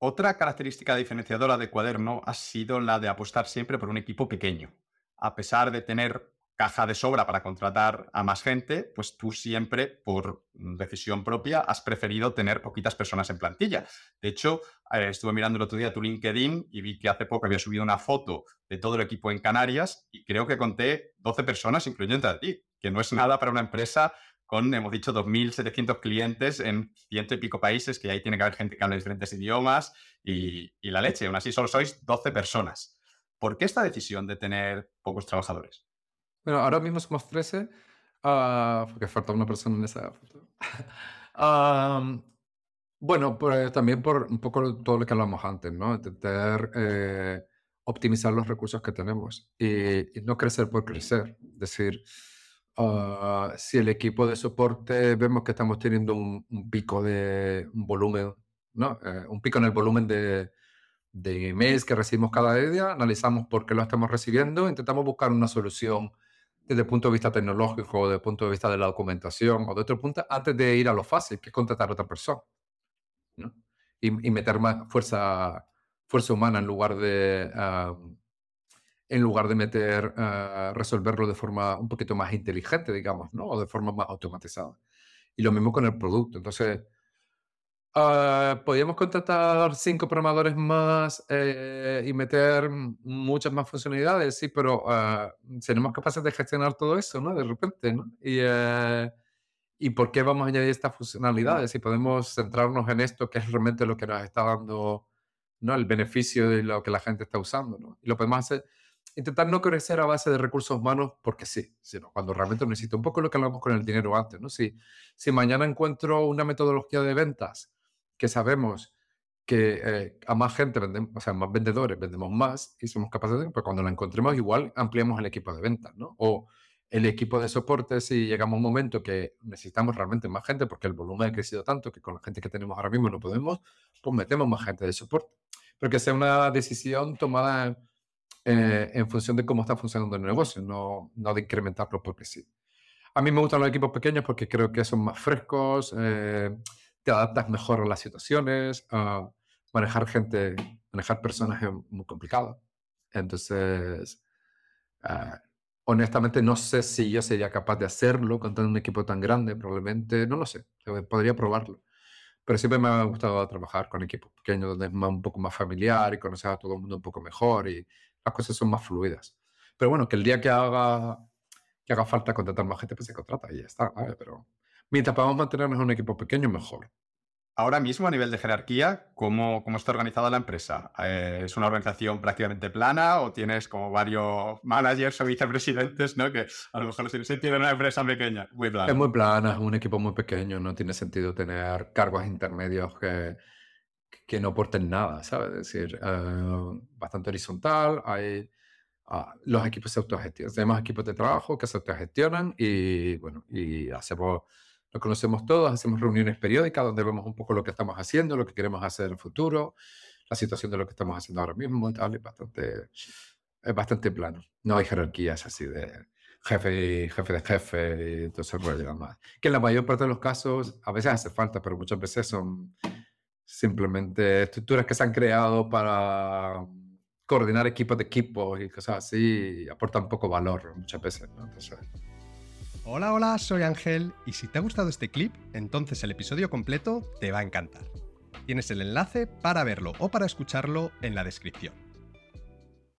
Otra característica diferenciadora de Cuaderno ha sido la de apostar siempre por un equipo pequeño. A pesar de tener caja de sobra para contratar a más gente, pues tú siempre, por decisión propia, has preferido tener poquitas personas en plantilla. De hecho, eh, estuve mirando el otro día tu LinkedIn y vi que hace poco había subido una foto de todo el equipo en Canarias y creo que conté 12 personas, incluyendo a ti, que no es nada para una empresa con, hemos dicho, 2.700 clientes en ciento y pico países, que ahí tiene que haber gente que habla diferentes idiomas y, y la leche. Aún así, solo sois 12 personas. ¿Por qué esta decisión de tener pocos trabajadores? Bueno, ahora mismo somos 13, ah, porque falta una persona en esa foto. bueno, pues, también por un poco todo lo que hablamos antes, ¿no? Intentar eh, optimizar los recursos que tenemos y, no crecer por crecer. Es decir, ah, si el equipo de soporte vemos que estamos teniendo un, pico de un volumen, ¿no? Eh, un pico en el volumen de, de emails que recibimos cada día, analizamos por qué lo estamos recibiendo, intentamos buscar una solución desde el punto de vista tecnológico, desde el punto de vista de la documentación o de otro punto, antes de ir a lo fácil, que es contratar a otra persona. ¿no? Y, meter más fuerza, fuerza humana en lugar de, en lugar de meter, uh, resolverlo de forma un poquito más inteligente, digamos, ¿no? o de forma más automatizada. Y lo mismo con el producto. Entonces, Uh, podríamos contratar cinco programadores más eh, y meter muchas más funcionalidades, sí, pero uh, seremos capaces de gestionar todo eso, ¿no? De repente, ¿no? Y, ¿Y por qué vamos a añadir estas funcionalidades? Si podemos centrarnos en esto, que es realmente lo que nos está dando, ¿no? El beneficio de lo que la gente está usando, ¿no? Y lo podemos hacer, intentar no crecer a base de recursos humanos porque sí, sino cuando realmente necesito. Un poco lo que hablamos con el dinero antes, ¿no? Si, si mañana encuentro una metodología de ventas que sabemos que eh, a más gente vendemos, o sea, más vendedores vendemos más y somos capaces de, pues cuando la encontremos igual ampliamos el equipo de ventas, ¿no? O el equipo de soporte si llegamos a un momento que necesitamos realmente más gente porque el volumen ha crecido tanto que con la gente que tenemos ahora mismo no podemos, pues metemos más gente de soporte. Pero que sea una decisión tomada eh, en función de cómo está funcionando el negocio, no, no de incrementarlo porque sí. A mí me gustan los equipos pequeños porque creo que son más frescos, eh, te adaptas mejor a las situaciones, a manejar gente, manejar personas es muy complicado. Entonces, ah, honestamente no sé si yo sería capaz de hacerlo con un equipo tan grande, probablemente, no lo sé, podría probarlo. Pero siempre me ha gustado trabajar con equipos pequeños donde es un poco más familiar y conocer a todo el mundo un poco mejor y las cosas son más fluidas. Pero bueno, que el día que haga, que haga falta contratar más gente, pues se contrata y ya está, ¿vale? Pero Mientras podamos mantenernos un equipo pequeño, mejor. Ahora mismo, a nivel de jerarquía, ¿cómo, cómo está organizada la empresa? Eh, ¿Es una organización prácticamente plana o tienes como varios managers o vicepresidentes, ¿no? que a lo mejor se tiene una empresa pequeña? Muy plana. Es muy plana, es un equipo muy pequeño, no tiene sentido tener cargos intermedios que, que no aporten nada, ¿sabes? Es decir, eh, bastante horizontal, hay Ah, los equipos se autogestionan. Tenemos equipos de trabajo que se autogestionan y, bueno, y hacemos, lo conocemos todos, hacemos reuniones periódicas donde vemos un poco lo que estamos haciendo, lo que queremos hacer en el futuro, la situación de lo que estamos haciendo ahora mismo tal, es bastante, es bastante plano. No hay jerarquías así de jefe y jefe de jefe y todo eso más. Que en la mayor parte de los casos a veces hace falta, pero muchas veces son simplemente estructuras que se han creado para coordinar equipos de equipos y cosas así aporta poco valor muchas veces. Hola, hola, soy Ángel y si te ha gustado este clip, entonces el episodio completo te va a encantar. Tienes el enlace para verlo o para escucharlo en la descripción.